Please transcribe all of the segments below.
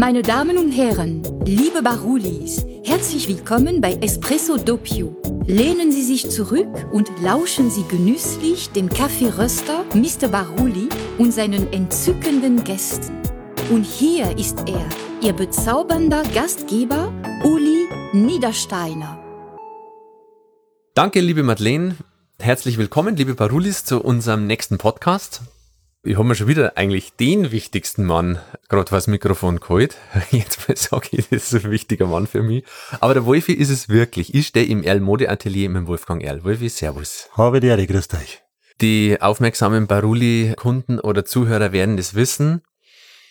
Meine Damen und Herren, liebe Barulis, herzlich willkommen bei Espresso Doppio. Lehnen Sie sich zurück und lauschen Sie genüsslich dem Kaffeeröster Mr. Baruli und seinen entzückenden Gästen. Und hier ist er, Ihr bezaubernder Gastgeber Uli Niedersteiner. Danke, liebe Madeleine. Herzlich willkommen, liebe Barulis, zu unserem nächsten Podcast. Ich habe mir schon wieder eigentlich den wichtigsten Mann gerade was Mikrofon geholt. Jetzt mal sage ich, das ist ein wichtiger Mann für mich. Aber der Wolfi ist es wirklich. Ich stehe im Erl Mode Atelier mit dem Wolfgang Erl. Wolfi, servus. Habe die Ehre, grüßt euch. Die aufmerksamen Baruli-Kunden oder Zuhörer werden das wissen.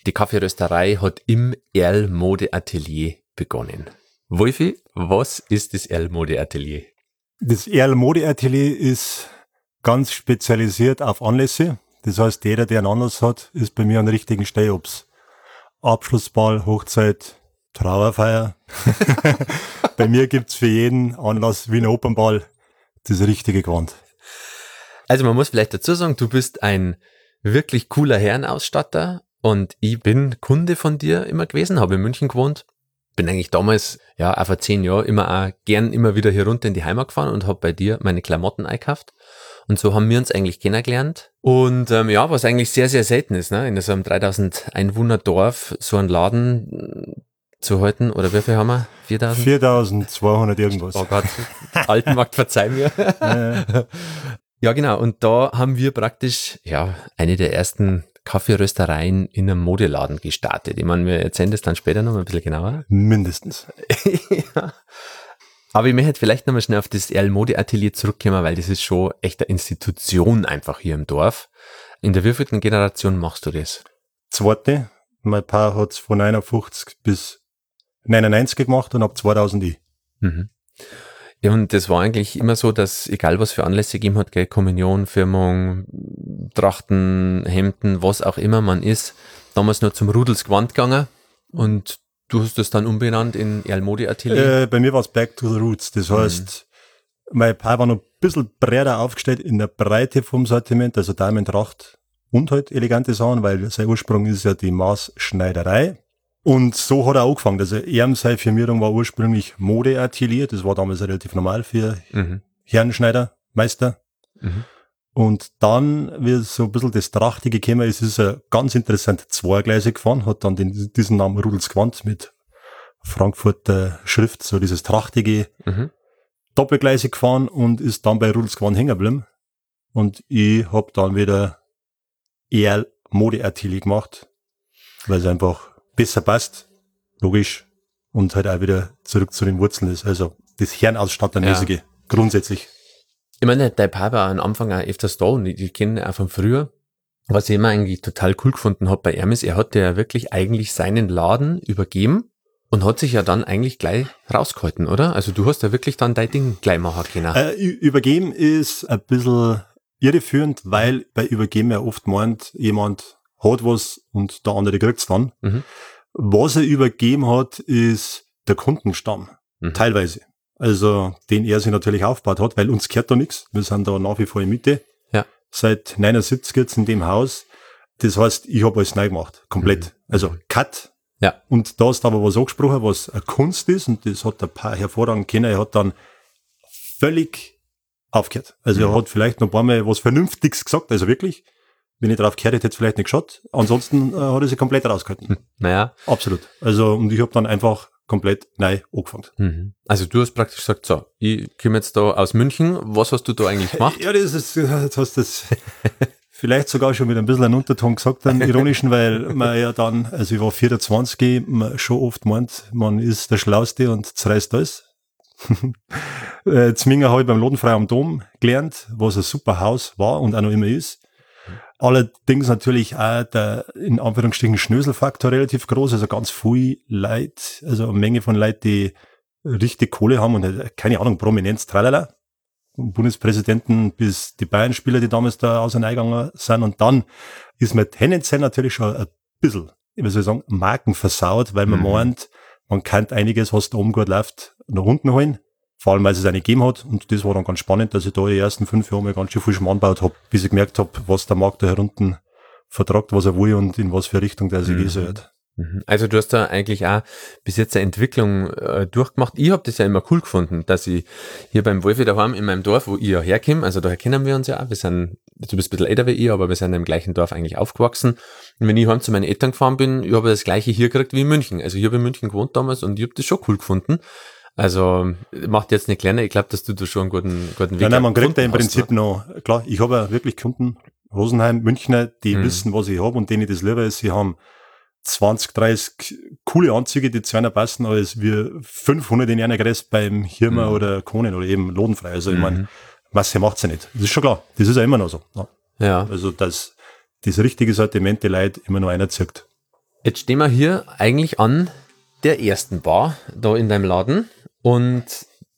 Die Kaffeerösterei hat im Erl Mode Atelier begonnen. Wolfi, was ist das Erl Mode Atelier? Das Erl Mode Atelier ist ganz spezialisiert auf Anlässe. Das heißt, jeder, der einen Anlass hat, ist bei mir an der richtigen Stelle, ob's Abschlussball, Hochzeit, Trauerfeier. bei mir gibt's für jeden Anlass wie ein Opernball das richtige Gewand. Also man muss vielleicht dazu sagen, du bist ein wirklich cooler Herrenausstatter und ich bin Kunde von dir immer gewesen, habe in München gewohnt. Bin eigentlich damals, ja, auch vor zehn Jahren immer auch gern immer wieder hier runter in die Heimat gefahren und habe bei dir meine Klamotten eingekauft. Und so haben wir uns eigentlich kennengelernt. Und ähm, ja, was eigentlich sehr, sehr selten ist, ne? in so einem 3000 Einwohner Dorf so einen Laden zu halten. Oder wie viel haben wir? 4000? 4200 irgendwas. Oh Gott, Altenmarkt, verzeih mir. Ja. ja, genau. Und da haben wir praktisch, ja, eine der ersten Kaffeeröstereien in einem Modeladen gestartet. Ich meine, wir erzählen das dann später noch ein bisschen genauer. Mindestens. ja. Aber ich möchte vielleicht nochmal schnell auf das Erl Mode Atelier zurückkommen, weil das ist schon echt eine Institution einfach hier im Dorf. In der wievielten Generation machst du das? Zweite. Mein Paar hat es von 51 bis 99 gemacht und ab 2000 ich. Mhm. Ja, und das war eigentlich immer so, dass egal was für Anlässe gegeben hat, gell, Kommunion, Firmung, Trachten, Hemden, was auch immer man ist, damals nur zum Rudelsgewand gegangen und Du hast das dann umbenannt in Erlmode Atelier? Äh, bei mir war es Back to the Roots. Das mhm. heißt, mein Paar war noch ein bisschen breiter aufgestellt in der Breite vom Sortiment, also Diamond-Tracht und halt elegante Sachen, weil sein Ursprung ist ja die Maßschneiderei. Und so hat er angefangen. Also er seine Firmierung war ursprünglich Modeatelier. Das war damals relativ normal für mhm. Herrenschneider, Meister. Mhm. Und dann, wie so ein bisschen das Trachtige gekommen ist, ist er ganz interessant zweigleisig gefahren, hat dann den, diesen Namen Rudels Quant mit Frankfurter Schrift, so dieses Trachtige, mhm. doppelgleisig gefahren und ist dann bei Rudels Quant hängen geblieben. Und ich hab dann wieder eher Modeartikel gemacht, weil es einfach besser passt, logisch, und halt auch wieder zurück zu den Wurzeln ist. Also das Herrenausstattermäßige, ja. grundsätzlich. Ich meine, der Papa war am Anfang auch öfters da und ich, ich kenne auch von früher. Was ich immer eigentlich total cool gefunden habe bei Hermes, er hat ja wirklich eigentlich seinen Laden übergeben und hat sich ja dann eigentlich gleich rausgehalten, oder? Also du hast ja wirklich dann dein Ding gleich machen können. Äh, übergeben ist ein bisschen irreführend, weil bei Übergeben ja oft meint, jemand hat was und der andere kriegt's dann. Mhm. Was er übergeben hat, ist der Kundenstamm. Mhm. Teilweise. Also, den er sich natürlich aufgebaut hat, weil uns gehört da nichts. Wir sind da nach wie vor in Mitte. Ja. Seit 79 jetzt in dem Haus. Das heißt, ich habe alles neu gemacht. Komplett. Mhm. Also, Cut. Ja. Und da du aber was angesprochen, was eine Kunst ist. Und das hat ein paar hervorragend kennen. Er hat dann völlig aufgehört. Also, mhm. er hat vielleicht noch ein paar Mal was Vernünftiges gesagt. Also wirklich. Wenn ich drauf gehört hätte, hätte es vielleicht nicht geschaut. Ansonsten äh, hat er sich komplett rausgehalten. Hm. Naja. Absolut. Also, und ich habe dann einfach komplett neu angefangen. Mhm. Also du hast praktisch gesagt, so, ich komme jetzt da aus München, was hast du da eigentlich gemacht? Ja, das ist, jetzt hast du das vielleicht sogar schon mit ein bisschen einen Unterton gesagt, einen ironischen, weil man ja dann, also ich war 24, man schon oft meint, man ist der Schlauste und zerreißt alles. Äh, Zminger habe ich beim Lodenfrei am Dom gelernt, was ein super Haus war und auch noch immer ist. Allerdings natürlich auch der, in Anführungsstrichen, Schnöselfaktor relativ groß, also ganz viel Leid, also eine Menge von Leuten, die richtig Kohle haben und halt, keine Ahnung, Prominenz, tralala. Bundespräsidenten bis die Bayern-Spieler, die damals da auseinandergegangen sind. Und dann ist man tendenziell natürlich schon ein bisschen, ich will sagen, Marken versaut, weil man mhm. meint, man kann einiges, was da oben gut läuft, nach unten holen. Vor allem, weil es eine gegeben hat. Und das war dann ganz spannend, dass ich da die ersten fünf Jahre mal ganz schön viel Schmarrn gebaut habe, bis ich gemerkt habe, was der Markt da herunten vertragt, was er will und in was für Richtung der sich mhm. gehen Mhm. Also du hast da eigentlich auch bis jetzt eine Entwicklung äh, durchgemacht. Ich habe das ja immer cool gefunden, dass ich hier beim Wolfi daheim in meinem Dorf, wo ich ja herkomme, also daher kennen wir uns ja auch, wir sind, du bist ein bisschen älter wie ich, aber wir sind im gleichen Dorf eigentlich aufgewachsen. Und wenn ich heim zu meinen Eltern gefahren bin, ich habe das gleiche hier gekriegt wie in München. Also ich habe in München gewohnt damals und ich habe das schon cool gefunden. Also macht jetzt nicht kleiner, ich glaube, dass du da schon einen guten, guten Weg hast. Nein, nein, man kriegt da im Prinzip ne? noch, klar, ich habe ja wirklich Kunden, Rosenheim, Münchner, die mhm. wissen, was ich habe und denen das lieber ist, sie haben 20, 30 coole Anzüge, die zu einer passen, als wir 500 in einer Größe beim Hirmer mhm. oder Konen oder eben Lodenfrei. Also, ich mhm. meine, Masse macht sie nicht. Das ist schon klar. Das ist ja immer noch so. Ja. ja. Also, dass das richtige Sortiment die Leute immer nur einer zirkt. Jetzt stehen wir hier eigentlich an der ersten Bar da in deinem Laden und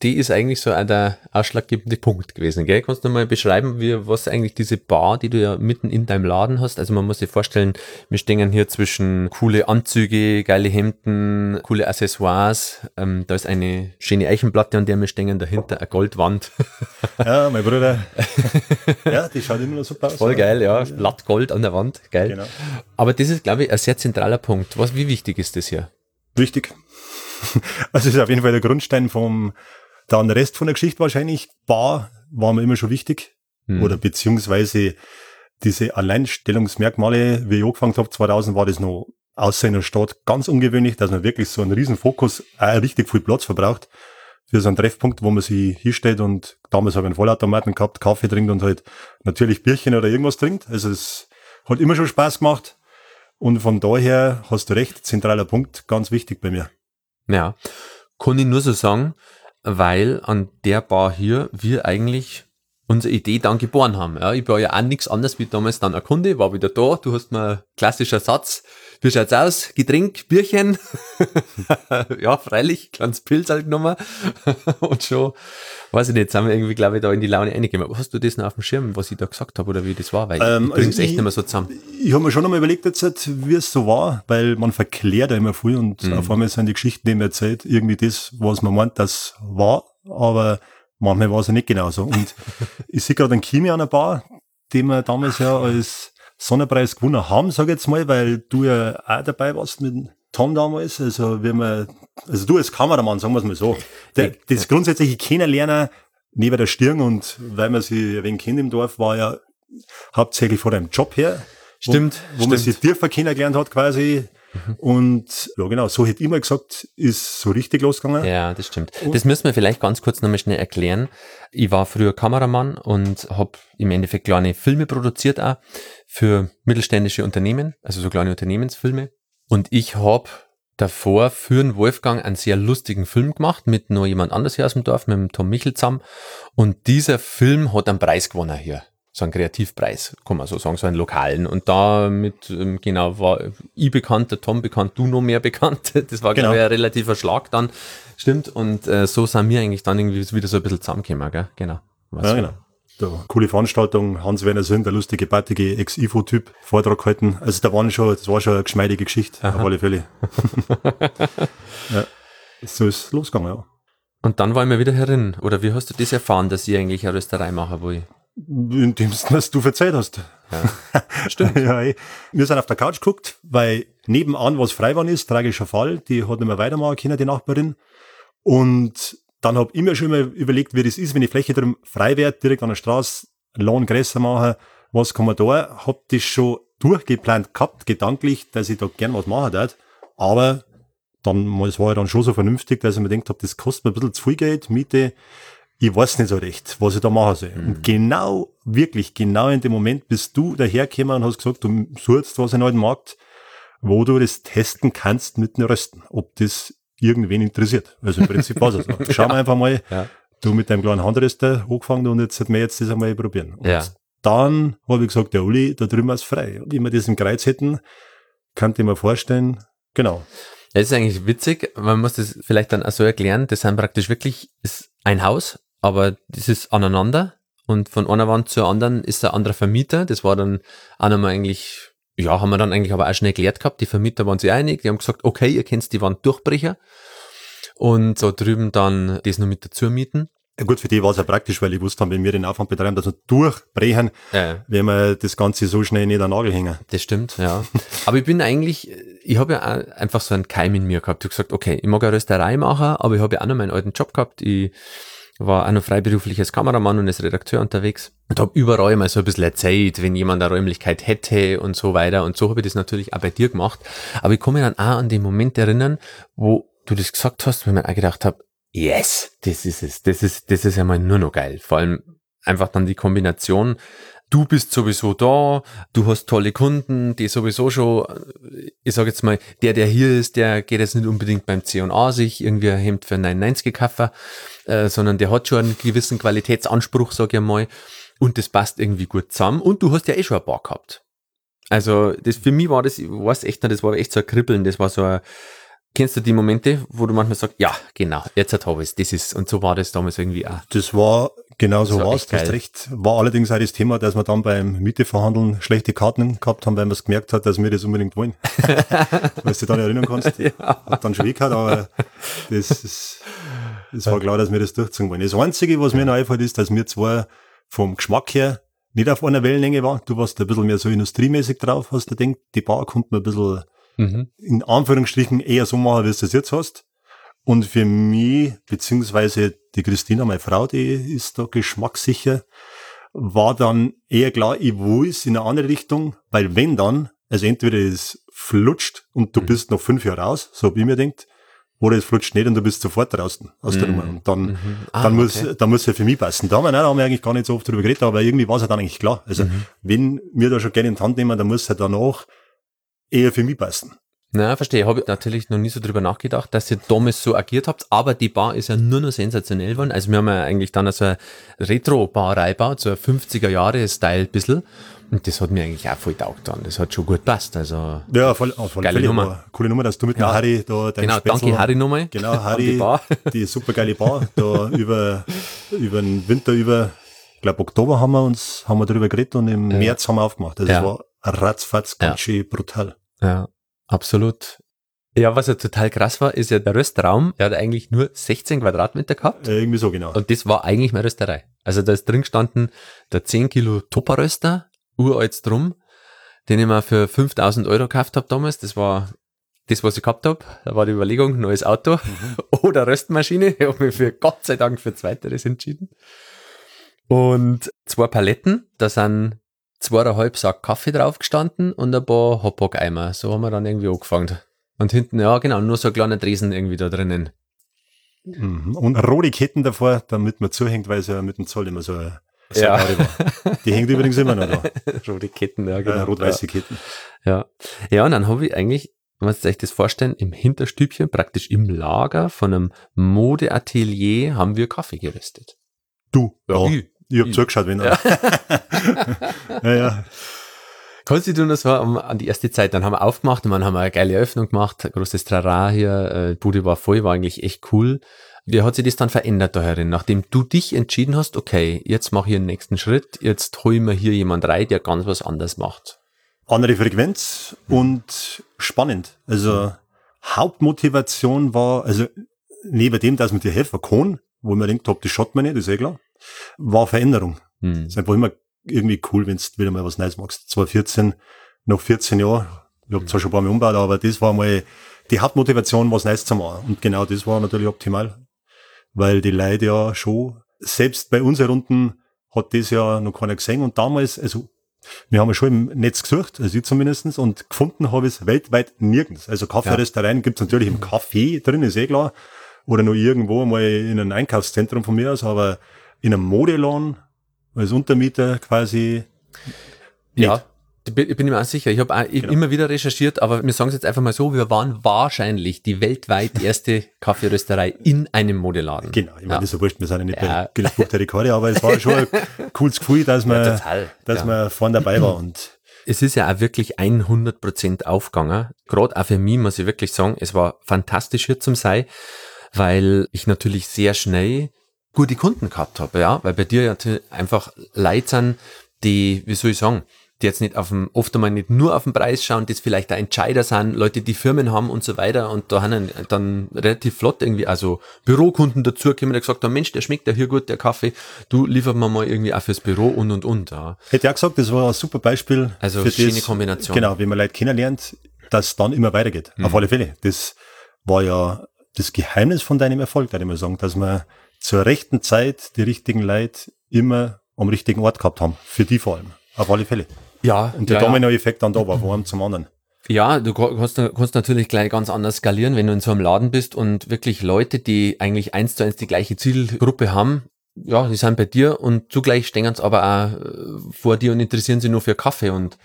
die ist eigentlich so der ausschlaggebende Punkt gewesen. Gell? Kannst du mal beschreiben, wie, was eigentlich diese Bar, die du ja mitten in deinem Laden hast? Also man muss sich vorstellen, wir stehen hier zwischen coole Anzüge, geile Hemden, coole Accessoires. Ähm, da ist eine schöne Eichenplatte, an der wir stehen, dahinter eine Goldwand. Ja, mein Bruder. ja, die schaut immer noch super aus. Voll geil, ja. Blattgold an der Wand, geil. Genau. Aber das ist, glaube ich, ein sehr zentraler Punkt. Was, wie wichtig ist das hier? Wichtig. Also das ist auf jeden Fall der Grundstein vom dann Rest von der Geschichte wahrscheinlich, Bar war mir immer schon wichtig. Mhm. Oder beziehungsweise diese Alleinstellungsmerkmale, wie ich angefangen habe, 2000 war das noch außer in der Stadt ganz ungewöhnlich, dass man wirklich so einen riesen Fokus, auch richtig viel Platz verbraucht für so einen Treffpunkt, wo man sich hinstellt und damals habe ich einen Vollautomaten gehabt, Kaffee trinkt und halt natürlich Bierchen oder irgendwas trinkt. Also es hat immer schon Spaß gemacht. Und von daher hast du recht, zentraler Punkt, ganz wichtig bei mir. Ja, kann ich nur so sagen, weil an der Bar hier wir eigentlich unsere Idee dann geboren haben. Ja, ich war ja auch nichts anderes wie damals dann ein Kunde, war wieder da, du hast mir klassischer Satz, wie schaut's aus? Getränk, Bierchen? ja, freilich, kleines Pilz halt genommen. und schon, weiß ich nicht, sind wir irgendwie, glaube ich, da in die Laune reingekommen. Hast du das noch auf dem Schirm, was ich da gesagt habe oder wie das war? Weil ähm, ich bring's also echt nicht mehr so zusammen. Ich habe mir schon einmal überlegt jetzt, wie es so war, weil man verklärt ja immer viel und mhm. auf einmal sind die Geschichten, die man erzählt, irgendwie das, was man meint, das war, aber manchmal war es ja nicht genauso. Und ich sehe gerade einen Kimi an der Bar, den wir damals ja als Sonnenpreis gewonnen haben, sag ich jetzt mal, weil du ja auch dabei warst mit Tom damals. Also, wie man, also du als Kameramann, sagen wir es mal so. Der, das grundsätzliche Kennenlernen neben der Stirn und weil man sie ein wenig kennt im Dorf, war ja hauptsächlich vor deinem Job her. Stimmt. Wo, wo stimmt. man sich tiefer kennengelernt hat quasi. Mhm. Und ja, genau, so hätte ich mal gesagt, ist so richtig losgegangen. Ja, das stimmt. Und das müssen wir vielleicht ganz kurz nochmal schnell erklären. Ich war früher Kameramann und habe im Endeffekt kleine Filme produziert auch für mittelständische Unternehmen, also so kleine Unternehmensfilme. Und ich habe davor für den Wolfgang einen sehr lustigen Film gemacht mit noch jemand anders hier aus dem Dorf, mit dem Tom Michel zusammen. Und dieser Film hat einen Preis gewonnen hier so einen Kreativpreis, kann man so sagen, so einen lokalen. Und damit, ähm, genau, war ich bekannt, der Tom bekannt, du noch mehr bekannt. Das war, genau. glaube ich, ein relativer Schlag dann. Stimmt. Und äh, so sind wir eigentlich dann irgendwie wieder so ein bisschen zusammengekommen, gell? Genau. Was ja, genau. Da, coole Veranstaltung, Hans-Werner Sinn, der lustige, battige Ex-IFO-Typ, Vortrag gehalten. Also da waren schon, das war schon eine geschmeidige Geschichte, Aha. auf alle Fälle. ja. So ist losgegangen, ja. Und dann war ich mal wieder herin. Oder wie hast du das erfahren, dass ich eigentlich eine Rösterei mache, wo ich in dem, was du verzeiht hast. Ja, stimmt. ja, ey. Wir sind auf der Couch geguckt, weil nebenan was frei war ist, tragischer Fall, die hat nicht mehr weitermachen können, die Nachbarin. Und dann habe ich mir schon mal überlegt, wie das ist, wenn die Fläche drum frei wird, direkt an der Straße, Lohn größer machen, was kann man da? Hab das schon durchgeplant gehabt, gedanklich, dass ich da gern was machen darf. Aber dann, es war ja dann schon so vernünftig, dass ich mir gedacht habe, das kostet mir ein bisschen zu viel Geld, Miete ich weiß nicht so recht, was ich da machen soll. Mhm. Und genau, wirklich, genau in dem Moment bist du dahergekommen und hast gesagt, du suchst was in einem Markt, wo du das testen kannst mit den Rösten, ob das irgendwen interessiert. Also im Prinzip war es so. Schauen wir einfach mal, ja. du mit deinem kleinen Handröster angefangen und jetzt hätten wir jetzt das einmal probieren. Und ja. dann habe ich gesagt, der Uli, da drüben ist frei. Und wenn wir das im Kreuz hätten, könnte ich mir vorstellen, genau. Das ist eigentlich witzig, man muss das vielleicht dann auch so erklären, das sind praktisch wirklich ist ein Haus aber das ist aneinander und von einer Wand zur anderen ist ein anderer Vermieter. Das war dann auch nochmal eigentlich, ja, haben wir dann eigentlich aber auch schon erklärt gehabt. Die Vermieter waren sich einig, die haben gesagt, okay, ihr kennt die Wand Durchbrecher und so drüben dann das noch mit dazu mieten. Ja gut, für die war es ja praktisch, weil ich wusste, wenn wir den Aufwand betreiben, dass wir durchbrechen, Ja. wenn wir das Ganze so schnell nicht an den Nagel hängen. Das stimmt, ja. aber ich bin eigentlich, ich habe ja einfach so einen Keim in mir gehabt. Ich hab gesagt, okay, ich mag eine Rösterei machen, aber ich habe ja auch noch meinen alten Job gehabt. Ich war auch noch freiberuflich als Kameramann und als Redakteur unterwegs und habe überall mal so ein bisschen erzählt, wenn jemand eine Räumlichkeit hätte und so weiter. Und so habe ich das natürlich auch bei dir gemacht. Aber ich komme dann auch an den Moment erinnern, wo du das gesagt hast, wo ich mir auch gedacht habe, yes, das ist es, das ist, das ist ja mal nur noch geil. Vor allem einfach dann die Kombination, du bist sowieso da, du hast tolle Kunden, die sowieso schon, äh, ich sage jetzt mal, der, der hier ist, der geht jetzt nicht unbedingt beim C&A sich irgendwie ein Hemd für 99 gekauft, äh, sondern der hat schon einen gewissen Qualitätsanspruch, sag ich mal, und das passt irgendwie gut zusammen und du hast ja eh schon ein paar gehabt. Also das für mich war das, ich weiß echt nicht, das war echt so ein Kribbeln, das war so ein, kennst du die Momente, wo du manchmal sagst, ja, genau, jetzt hat ich das ist, und so war das damals irgendwie auch. Das war genau so Das war echt du hast recht. War allerdings auch das Thema, dass wir dann beim Mieteverhandeln schlechte Karten gehabt haben, weil man es gemerkt hat, dass wir das unbedingt wollen. Weil du dich dann erinnern kannst. Hat dann schon weh gehabt, aber das ist, es war klar, dass wir das durchziehen wollen. Das Einzige, was mir noch einfällt, ist, dass wir zwar vom Geschmack her nicht auf einer Wellenlänge waren. Du warst ein bisschen mehr so industriemäßig drauf, hast du denkt, die Bar kommt mir ein bisschen Mhm. in Anführungsstrichen eher so machen, wie du das jetzt hast. Und für mich, beziehungsweise die Christina, meine Frau, die ist da geschmackssicher, war dann eher klar, ich will es in eine andere Richtung, weil wenn dann, also entweder es flutscht und du bist noch fünf Jahre raus, so ich mir denkt, oder es flutscht nicht und du bist sofort draußen aus der Nummer. Und dann, Ah, dann muss, okay. dann muss es ja für mich passen. Da haben wir, nein, da haben wir eigentlich gar nicht so oft drüber geredet, aber irgendwie war es ja dann eigentlich klar. Also, wenn wir da schon gerne in die Hand nehmen, dann muss es ja danach eher für mich passen. Na, verstehe. Habe ich natürlich noch nie so drüber nachgedacht, dass ihr damals so agiert habt, aber die Bar ist ja nur noch sensationell geworden. Also wir haben ja eigentlich dann so eine Retro-Barei gebaut, so ein 50er-Jahre-Style bissl. Und das hat mir eigentlich auch voll taugt dann. Das hat schon gut passt. Also Ja, voll, auf alle Geile Fälle. Nummer. aber Coole Nummer, dass du mit Ja. dem Harry da dein genau, Spätzl- danke Harry nochmal. Genau, An die Harry, Bar. die super geile Bar, da über, über den Winter, über, ich glaube Oktober haben wir uns, haben wir drüber geredet und im März haben wir aufgemacht. Also Ja. es war ratzfatz ganz schön brutal. Ja, absolut. Ja, was ja total krass war, ist ja der Röstraum, der hat eigentlich nur 16 Quadratmeter gehabt. Äh, irgendwie so genau. Und das war eigentlich meine Rösterei. Also da ist drin gestanden der 10 Kilo Tupperröster, uralt drum, den ich mir für 5000 Euro gekauft habe damals. Das war das, was ich gehabt habe. Da war die Überlegung, neues Auto oder Röstmaschine. Ich habe mich für Gott sei Dank für Zweiteres entschieden. Und zwei Paletten, da sind zweieinhalb Sack Kaffee drauf gestanden und ein paar Hotdog-Eimer. So haben wir dann irgendwie angefangen. Und hinten, ja genau, nur so ein kleiner Dresen irgendwie da drinnen. Mhm. Und rote Ketten davor, damit man zuhängt, weil es ja mit dem Zoll immer so eine Ja. War. Die hängt übrigens immer noch da. Rote Ketten, ja Äh, Rot-weiße Ketten. Ja. Ja, und dann habe ich eigentlich, man muss sich das vorstellen, im Hinterstübchen, praktisch im Lager von einem Modeatelier haben wir Kaffee geröstet. Du, ja. ich. Ich hab zugeschaut, wenn er. ja, ja. Kannst du dir noch so an die erste Zeit, dann haben wir aufgemacht und dann haben wir eine geile Eröffnung gemacht, großes Trara hier, äh, Bude war voll, war eigentlich echt cool. Wie hat sich das dann verändert da herin, nachdem du dich entschieden hast, okay, jetzt mache ich den nächsten Schritt, jetzt hol ich mir hier jemand rein, der ganz was anderes macht. andere Frequenz und spannend. Also Hauptmotivation war, also neben dem, dass man dir helfen kann, wo man denkt, das schaut man nicht, das ist eh klar, war Veränderung. Hm. ist einfach immer irgendwie cool, wenn du wieder mal was Neues machst. 2014, nach 14 Jahren, ich hab zwar schon ein paar Mal umgebaut, aber das war mal die Hauptmotivation, was Neues zu machen. Und genau das war natürlich optimal, weil die Leute ja schon, selbst bei unseren Runden hat das ja noch keiner gesehen und damals, also wir haben ja schon im Netz gesucht, also ich zumindestens und gefunden habe ich es weltweit nirgends. Also Kaffeeröstereien gibt's natürlich im Café drin, ist eh klar, oder nur irgendwo mal in einem Einkaufszentrum von mir aus, aber in einem Modeladen als Untermieter quasi. Ja, ich bin mir auch sicher. Ich habe Genau. immer wieder recherchiert, aber wir sagen es jetzt einfach mal so, wir waren wahrscheinlich die weltweit erste Kaffeerösterei in einem Modeladen. Genau, ich meine, Ja. das ist ja wurscht, wir sind ja nicht Ja. bei Guinness Buch der Rekorde, aber es war schon ein cooles Gefühl, dass man, Ja, total. dass Ja. man vorne dabei war und Es ist ja auch wirklich 100% aufgegangen. Gerade auch für mich muss ich wirklich sagen, es war fantastisch hier zum sein, weil ich natürlich sehr schnell gute Kunden gehabt habe, ja, weil bei dir ja einfach Leute sind, die, wie soll ich sagen, die jetzt nicht auf dem, oft einmal nicht nur auf den Preis schauen, das vielleicht da Entscheider sind, Leute, die Firmen haben und so weiter und da haben dann relativ flott irgendwie, also Bürokunden dazu gekommen, der gesagt haben, Mensch, der schmeckt ja hier gut, der Kaffee, du liefert mir mal irgendwie auch fürs Büro und und und. Ja. Hätte ja gesagt, das war ein super Beispiel. Also für schöne das, Kombination. Genau, wenn man Leute kennenlernt, dass dann immer weitergeht. Mhm. Auf alle Fälle. Das war ja das Geheimnis von deinem Erfolg, würde ich mal sagen, dass man zur rechten Zeit die richtigen Leute immer am richtigen Ort gehabt haben. Für die vor allem. Auf alle Fälle. Ja. Und der ja, Domino-Effekt dann da war, von einem zum anderen. Ja, du kannst, kannst natürlich gleich ganz anders skalieren, wenn du in so einem Laden bist und wirklich Leute, die eigentlich eins zu eins die gleiche Zielgruppe haben, ja, die sind bei dir und zugleich stehen sie aber auch äh, vor dir und interessieren sich nur für Kaffee und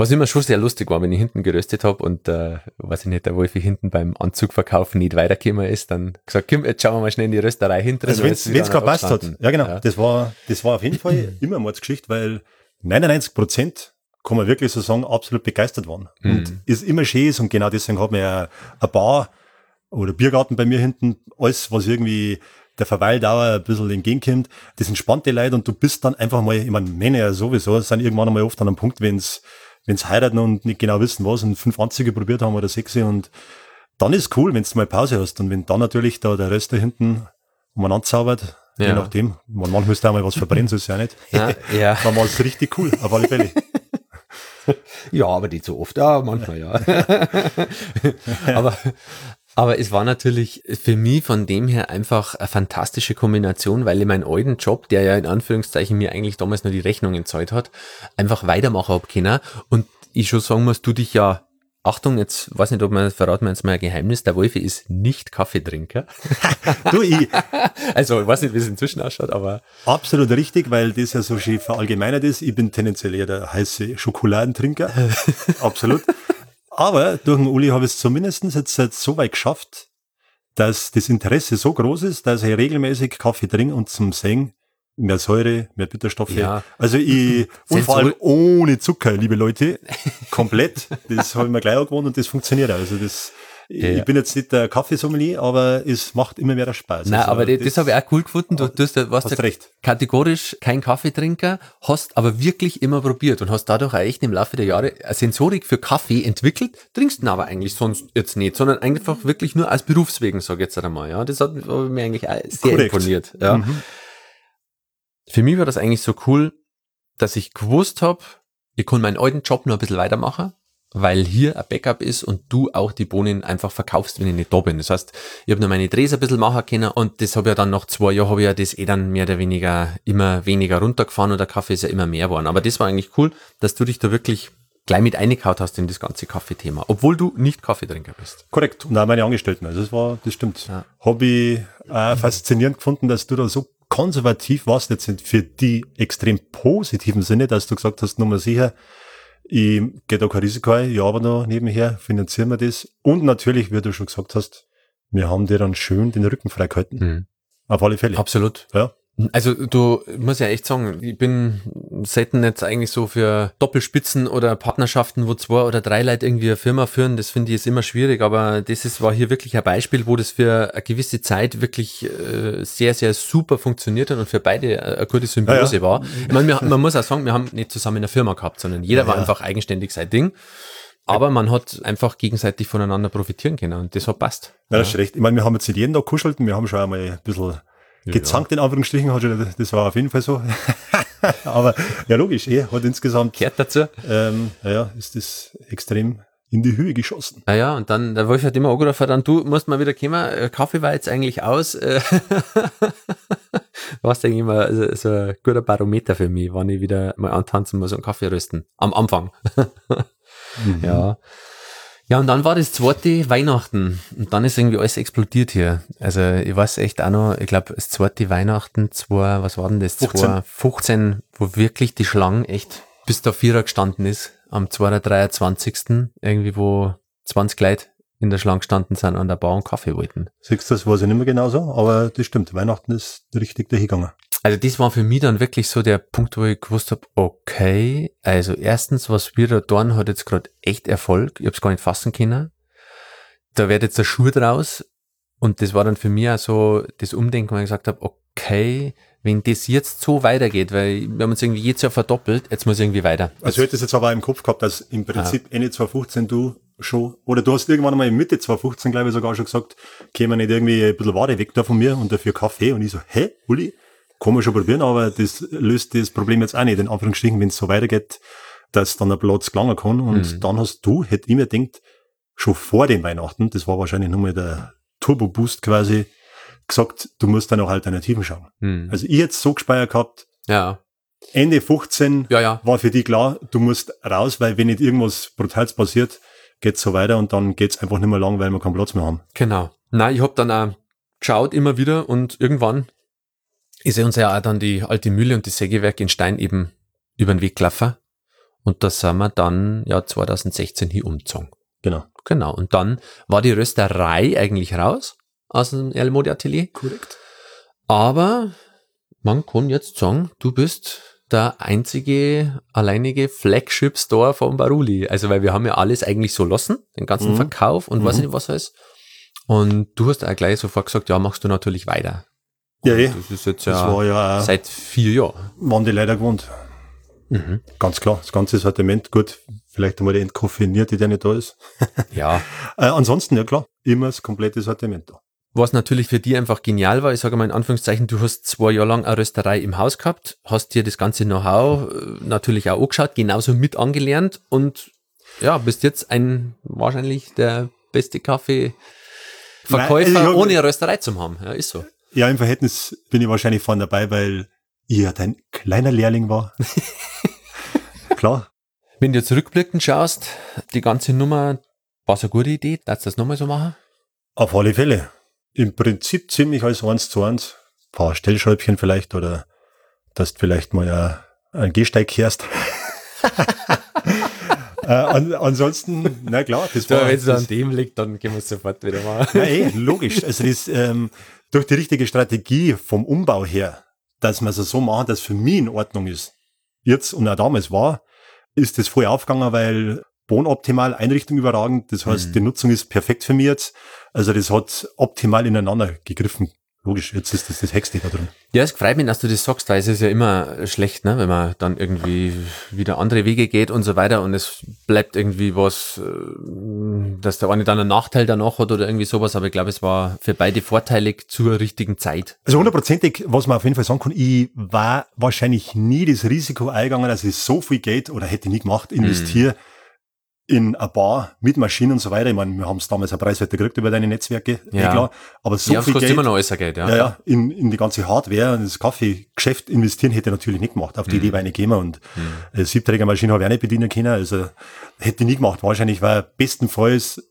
was immer schon sehr lustig war, wenn ich hinten geröstet habe und äh, weiß ich nicht, der Wolfi hinten beim Anzugverkauf nicht weitergekommen ist, dann gesagt, komm, jetzt schauen wir mal schnell in die Rösterei hinten. Also wenn es gerade passt hat. Ja, genau. Ja. Das war, das war auf jeden Fall immer eine Mordsgeschichte, weil 99 Prozent kann man wirklich so sagen, absolut begeistert waren. Mhm. Und ist immer schön ist und genau deswegen hat man ja ein Bar oder Biergarten bei mir hinten, alles, was irgendwie der Verweildauer ein bisschen entgegenkommt, das entspannte Leid und du bist dann einfach mal, ich meine, Männer ja sowieso, sind irgendwann einmal oft an einem Punkt, wenn es wenn sie heiraten und nicht genau wissen, was und fünf Anzüge probiert haben oder sechs und dann ist cool, wenn du mal Pause hast und wenn dann natürlich da der Rest da hinten umeinander zaubert, ja. je nachdem, man, manchmal müsste auch mal was verbrennen, so ist es ja nicht. Ja, ja. dann war es richtig cool, auf alle Fälle. Ja, aber nicht so oft. Ja, manchmal ja. aber, aber es war natürlich für mich von dem her einfach eine fantastische Kombination, weil ich meinen alten Job, der ja in Anführungszeichen mir eigentlich damals nur die Rechnungen zahlt hat, einfach weitermachen habe können. Und ich schon sagen muss, du dich ja Achtung, jetzt weiß nicht, ob man verraten wir jetzt mal ein Geheimnis. Der Wolfi ist nicht Kaffeetrinker. du, ich. Also, ich weiß nicht, wie es inzwischen ausschaut, aber. Absolut richtig, weil das ja so schön verallgemeinert ist. Ich bin tendenziell eher der heiße Schokoladentrinker. Absolut. Aber durch den Uli habe ich es zumindest jetzt, jetzt so weit geschafft, dass das Interesse so groß ist, dass ich regelmäßig Kaffee trinke und zum Singen mehr Säure, mehr Bitterstoffe. Ja. Also ich, und vor allem ohne Zucker, liebe Leute, komplett. Das habe ich mir gleich auch gewohnt und das funktioniert. Also das, ja, ich bin jetzt nicht der Kaffeesommelier, aber es macht immer mehr Spaß. Nein, also aber das, das habe ich auch cool gefunden. Du, du hast, warst hast recht. kategorisch kein Kaffeetrinker, hast aber wirklich immer probiert und hast dadurch auch echt im Laufe der Jahre eine Sensorik für Kaffee entwickelt, trinkst ihn aber eigentlich sonst jetzt nicht, sondern einfach wirklich nur als Berufswegen, sage ich jetzt einmal. Ja, das hat mir eigentlich sehr Korrekt. imponiert. Ja. Mhm. Für mich war das eigentlich so cool, dass ich gewusst habe, ich kann meinen alten Job noch ein bisschen weitermachen weil hier ein Backup ist und du auch die Bohnen einfach verkaufst, wenn ich nicht da bin. Das heißt, ich habe nur meine Drehs ein bisschen machen können und das habe ja dann nach zwei Jahren habe ich ja das eh dann mehr oder weniger immer weniger runtergefahren und der Kaffee ist ja immer mehr geworden. Aber das war eigentlich cool, dass du dich da wirklich gleich mit eingekaut hast in das ganze Kaffeethema, obwohl du nicht Kaffeetrinker bist. Korrekt. Und auch meine Angestellten. Also das war, das stimmt. Ja. Habe ich äh, faszinierend gefunden, dass du da so konservativ warst, jetzt für die extrem positiven Sinne, dass du gesagt hast, nur mal sicher, ich gehe da kein Risiko ein, ich arbeite noch nebenher, finanzieren wir das. Und natürlich, wie du schon gesagt hast, wir haben dir dann schön den Rücken freigehalten. Mhm. Auf alle Fälle. Absolut. Ja. Also du muss ja echt sagen, ich bin selten jetzt eigentlich so für Doppelspitzen oder Partnerschaften, wo zwei oder drei Leute irgendwie eine Firma führen, das finde ich ist immer schwierig, aber das ist, war hier wirklich ein Beispiel, wo das für eine gewisse Zeit wirklich äh, sehr, sehr super funktioniert hat und für beide eine gute Symbiose ja, ja. war. Ich meine, wir, man muss auch sagen, wir haben nicht zusammen eine Firma gehabt, sondern jeder ja, war einfach eigenständig sein Ding. Aber man hat einfach gegenseitig voneinander profitieren können und das hat passt. Ja, das ist recht. Ich meine, wir haben jetzt nicht jeden Tag kuschelt und wir haben schon einmal ein bisschen gezankt in Anführungsstrichen, hat schon, das war auf jeden Fall so. Aber ja, logisch, eh, hat insgesamt. Kehrt dazu. Ähm, ja, ist das extrem in die Höhe geschossen. Ah ja, und dann, der Wolf hat immer angerufen, dann du musst mal wieder kommen, äh, Kaffee war jetzt eigentlich aus. Äh, was denke ich immer so, so ein guter Barometer für mich, wann ich wieder mal antanzen muss und Kaffee rösten. Am Anfang. mhm. Ja. Ja, und dann war das zweite Weihnachten und dann ist irgendwie alles explodiert hier. Also ich weiß echt auch noch, ich glaube, das zweite Weihnachten, zwei, was war denn das? 15. 15, wo wirklich die Schlange echt bis der Vierer gestanden ist, am 223. irgendwie, wo 20 Leute in der Schlange gestanden sind an der Bar und Kaffee wollten. Siehst du, das weiß ich nicht mehr genau so, aber das stimmt, Weihnachten ist richtig dahingegangen. Also das war für mich dann wirklich so der Punkt, wo ich gewusst habe, okay, also erstens, was wir da tun, hat jetzt gerade echt Erfolg. Ich habe es gar nicht fassen können. Da wird jetzt der Schuh draus. Und das war dann für mich auch so das Umdenken, weil ich gesagt habe, okay, wenn das jetzt so weitergeht, weil wir haben uns irgendwie jedes Jahr verdoppelt, jetzt muss irgendwie weiter. Also ich hätte es jetzt aber im Kopf gehabt, dass im Prinzip Ende 2015 du schon, oder du hast irgendwann mal in Mitte 2015, glaube ich, sogar schon gesagt, käme nicht irgendwie ein bisschen Ware weg da von mir und dafür Kaffee. Und ich so, hä, Uli, kann man schon probieren, aber das löst das Problem jetzt auch nicht. In Anführungsstrichen, wenn es so weitergeht, dass dann ein Platz gelangen kann. Und Mhm. dann hast du, hätte ich mir gedacht, schon vor den Weihnachten, das war wahrscheinlich nur mal der Turbo-Boost quasi, gesagt, du musst da nach Alternativen schauen. Hm. Also ich jetzt so gespeichert gehabt, Ja, Ende 15 ja, ja. war für die klar, du musst raus, weil wenn nicht irgendwas Brutales passiert, geht's so weiter und dann geht's einfach nicht mehr lang, weil wir keinen Platz mehr haben. Genau. Na, ich hab dann auch geschaut immer wieder und irgendwann ist ja uns ja auch dann die alte Mühle und die Sägewerk in Stein eben über den Weg gelaufen. Und da sind wir dann ja 2016 hier umgezogen. Genau. Genau. Und dann war die Rösterei eigentlich raus aus dem Erlmode Atelier. Korrekt. Aber man kann jetzt sagen, du bist der einzige, alleinige Flagship-Store von Baruli. Also, weil wir haben ja alles eigentlich so lassen, den ganzen Mhm. Verkauf und weiß Mhm. nicht was alles. Und du hast auch gleich sofort gesagt, ja, machst du natürlich weiter. Ja, eh. Das ist jetzt Das ja ja seit vier Jahren. waren die leider gewohnt. Mhm. Ganz klar, das ganze Sortiment, gut, vielleicht einmal die entkoffinierte, die nicht da ist. Ja. Äh, ansonsten, ja klar, immer das komplette Sortiment da. Was natürlich für die einfach genial war, ich sage mal in Anführungszeichen, du hast zwei Jahre lang eine Rösterei im Haus gehabt, hast dir das ganze Know-how äh, natürlich auch angeschaut, genauso mit angelernt und ja, bist jetzt ein wahrscheinlich der beste Kaffeeverkäufer, Nein, also hab- ohne eine Rösterei zu haben. Ja, ist so. Ja, im Verhältnis bin ich wahrscheinlich vorne dabei, weil ich ja dein kleiner Lehrling war. klar. Wenn du jetzt rückblickend schaust, die ganze Nummer war so eine gute Idee, darfst du das nochmal so machen? Auf alle Fälle. Im Prinzip ziemlich als eins zu eins. Ein paar Stellschräubchen vielleicht oder dass du vielleicht mal ja einen Gehsteig kehrst. äh, an, ansonsten, na klar, das war. das, dem liegt, dann gehen wir es sofort wieder machen. ja, eh, logisch. Also das, ähm, durch die richtige Strategie vom Umbau her, dass man es so machen, dass für mich in Ordnung ist, jetzt und auch damals war, ist das voll aufgegangen, weil Wohnoptimal, Einrichtung überragend. Das heißt, Mhm. die Nutzung ist perfekt für mich jetzt. Also das hat optimal ineinander gegriffen. Logisch, jetzt ist das das Hexte da drin. Ja, es freut mich, dass du das sagst, weil es ist ja immer schlecht, ne, wenn man dann irgendwie wieder andere Wege geht und so weiter und es bleibt irgendwie was, äh, dass der eine dann einen Nachteil danach hat oder irgendwie sowas, aber ich glaube, es war für beide vorteilig zur richtigen Zeit. Also hundertprozentig, was man auf jeden Fall sagen kann, ich war wahrscheinlich nie das Risiko eingegangen, dass ich so viel Geld oder hätte nie gemacht, investiere in eine Bar mit Maschinen und so weiter. Ich meine, wir haben es damals ein preiswerter gekriegt über deine Netzwerke, eh Ja. klar. Aber so ja, es viel Geld, immer noch alles ein Geld, ja. ja, ja, in, in die ganze Hardware und das Kaffeegeschäft investieren hätte ich natürlich nicht gemacht. Auf die Mhm. Idee war ich nicht gekommen und mhm. Siebträgermaschine habe ich auch nicht bedienen können. Also hätte ich nie gemacht. Wahrscheinlich war bestenfalls,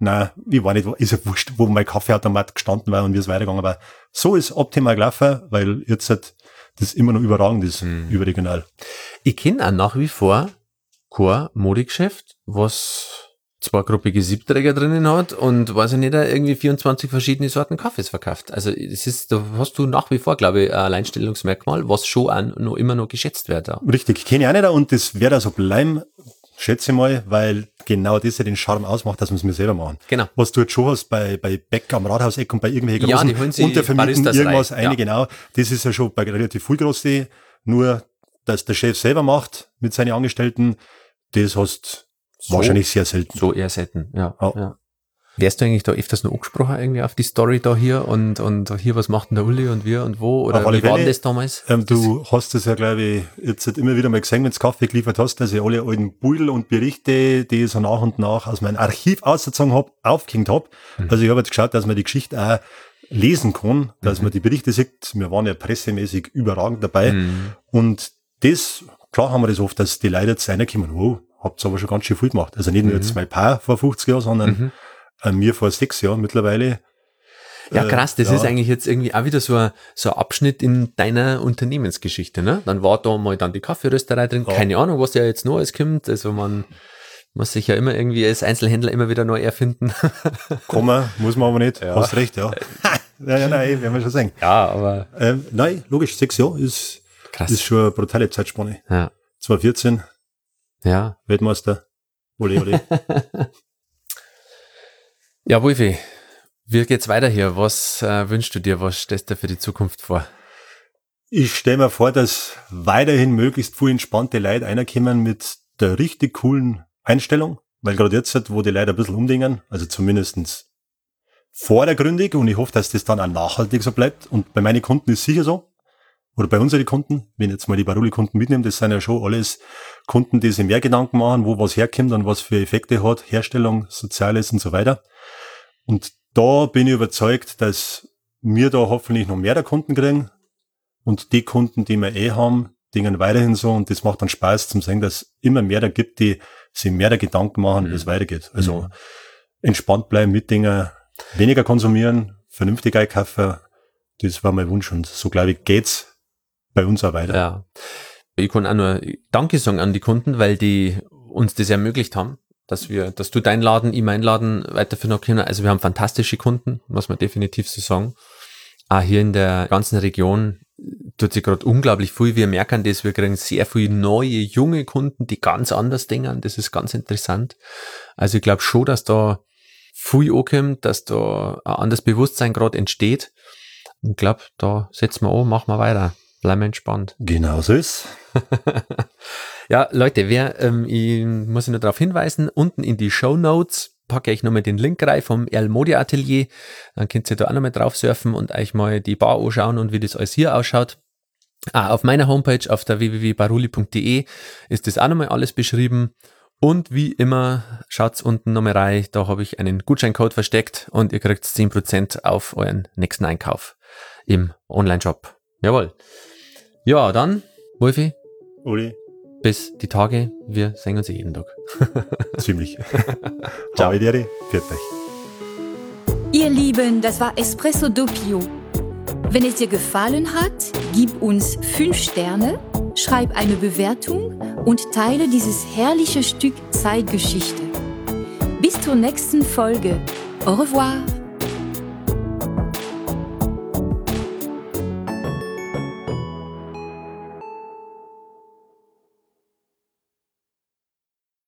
nein, ich war nicht, ist ja wurscht, wo mein Kaffeeautomat gestanden war und wie es weitergegangen war. So ist optimal gelaufen, weil jetzt halt das immer noch überragend ist, Mhm. überregional. Ich kenne auch nach wie vor kein Modegeschäft, was zwei gruppige Siebträger drinnen hat und weiß ich nicht, irgendwie 24 verschiedene Sorten Kaffees verkauft. Also es ist, da hast du nach wie vor, glaube ich, ein Alleinstellungsmerkmal, was schon auch noch immer noch geschätzt wird. Ja. Richtig, kenne ich auch nicht und das wird auch so bleiben, schätze ich mal, weil genau das ja den Charme ausmacht, dass wir es mir selber machen. Genau. Was du jetzt schon hast bei, bei Beck am Rathauseck und bei irgendwelchen Ja, großen die holen sich Untervermieten irgendwas rein, eine, ja. genau. Das ist ja schon bei relativ viel große, nur dass der Chef selber macht mit seinen Angestellten, das hast So- wahrscheinlich sehr selten. So eher selten, ja. Ja. ja. Wärst du eigentlich da öfters noch angesprochen irgendwie auf die Story da hier und, und hier, was macht denn der Uli und wir und wo? Oder wie war denn das damals? Ähm, du hast es ja, glaube ich, jetzt halt immer wieder mal gesehen, wenn du Kaffee geliefert hast, dass ich alle alten Beutel und Berichte, die ich so nach und nach aus meinem Archiv ausgezogen habe, aufgehängt habe. Mhm. Also ich habe jetzt geschaut, dass man die Geschichte auch lesen kann, dass man die Berichte sieht. Wir waren ja pressemäßig überragend dabei. Mhm. Und das, klar haben wir das oft, dass die Leute jetzt reinkommen, oh, habt aber schon ganz schön viel gemacht. Also nicht nur jetzt mein Paar vor 50 Jahren, sondern Mhm. äh, mir vor sechs Jahren mittlerweile. Ja, Äh, krass, das ja. ist eigentlich jetzt irgendwie auch wieder so ein, so ein Abschnitt in deiner Unternehmensgeschichte, ne? Dann war da mal dann die Kaffeerösterei drin, Ja. keine Ahnung, was ja jetzt noch alles kommt. Also man muss sich ja immer irgendwie als Einzelhändler immer wieder neu erfinden. Man, muss man aber nicht. Ja. Hast recht, ja. ja, ja, nein, werden wir schon sagen. Ja, aber Ähm, nein, logisch, sechs Jahre ist, krass. ist schon eine brutale Zeitspanne. ja. 2014, ja. Weltmeister. Ole, ole. Ja, Wolfi, wie geht's weiter hier? Was äh, wünschst du dir? Was stellst du dir für die Zukunft vor? Ich stelle mir vor, dass weiterhin möglichst viel entspannte Leute einerkommen mit der richtig coolen Einstellung, weil gerade jetzt, wo die Leute ein bisschen umdingen, also zumindestens vordergründig und ich hoffe, dass das dann auch nachhaltig so bleibt. Und bei meinen Kunden ist sicher so, oder bei unseren Kunden, wenn ich jetzt mal die Baruli-Kunden mitnehmen, das sind ja schon alles Kunden, die sich mehr Gedanken machen, wo was herkommt und was für Effekte hat, Herstellung, Soziales und so weiter. Und da bin ich überzeugt, dass wir da hoffentlich noch mehr der Kunden kriegen und die Kunden, die wir eh haben, dingen weiterhin so und das macht dann Spaß zum sehen, dass immer mehr da gibt, die sich mehr der Gedanken machen, mhm. wie es weitergeht. Also mhm. entspannt bleiben mit Dingen, weniger konsumieren, vernünftig einkaufen, das war mein Wunsch und so glaube ich geht's bei uns auch weiter. Ja. Ich kann auch nur Danke sagen an die Kunden, weil die uns das ermöglicht haben, dass wir, dass du deinen Laden, ich meinen Laden weiterführen können. Also wir haben fantastische Kunden, muss man definitiv so sagen. Auch hier in der ganzen Region tut sich gerade unglaublich viel. Wir merken das, wir kriegen sehr viele neue, junge Kunden, die ganz anders denken. Das ist ganz interessant. Also ich glaube schon, dass da viel ankommt, dass da ein anderes Bewusstsein gerade entsteht. Ich glaube, da setzen wir an, machen wir weiter. Bleiben wir entspannt. Genau so ist. ja, Leute, wer, ähm, ich muss nur darauf hinweisen, unten in die Show Notes packe ich nochmal den Link rein vom El Modi Atelier. Dann könnt ihr da auch nochmal drauf surfen und euch mal die Bar anschauen und wie das alles hier ausschaut. Ah, auf meiner Homepage auf der www.baruli.de ist das auch nochmal alles beschrieben. Und wie immer, schaut's unten nochmal rein, da habe ich einen Gutscheincode versteckt und ihr kriegt 10% auf euren nächsten Einkauf im Online-Shop. Jawohl. Ja, dann, Wolfi. Uli. Bis die Tage. Wir sehen uns jeden Tag. Ziemlich. Ciao, Idere. Pfiat euch. Ihr Lieben, das war Espresso Doppio. Wenn es dir gefallen hat, gib uns 5 Sterne, schreib eine Bewertung und teile dieses herrliche Stück Zeitgeschichte. Bis zur nächsten Folge. Au revoir.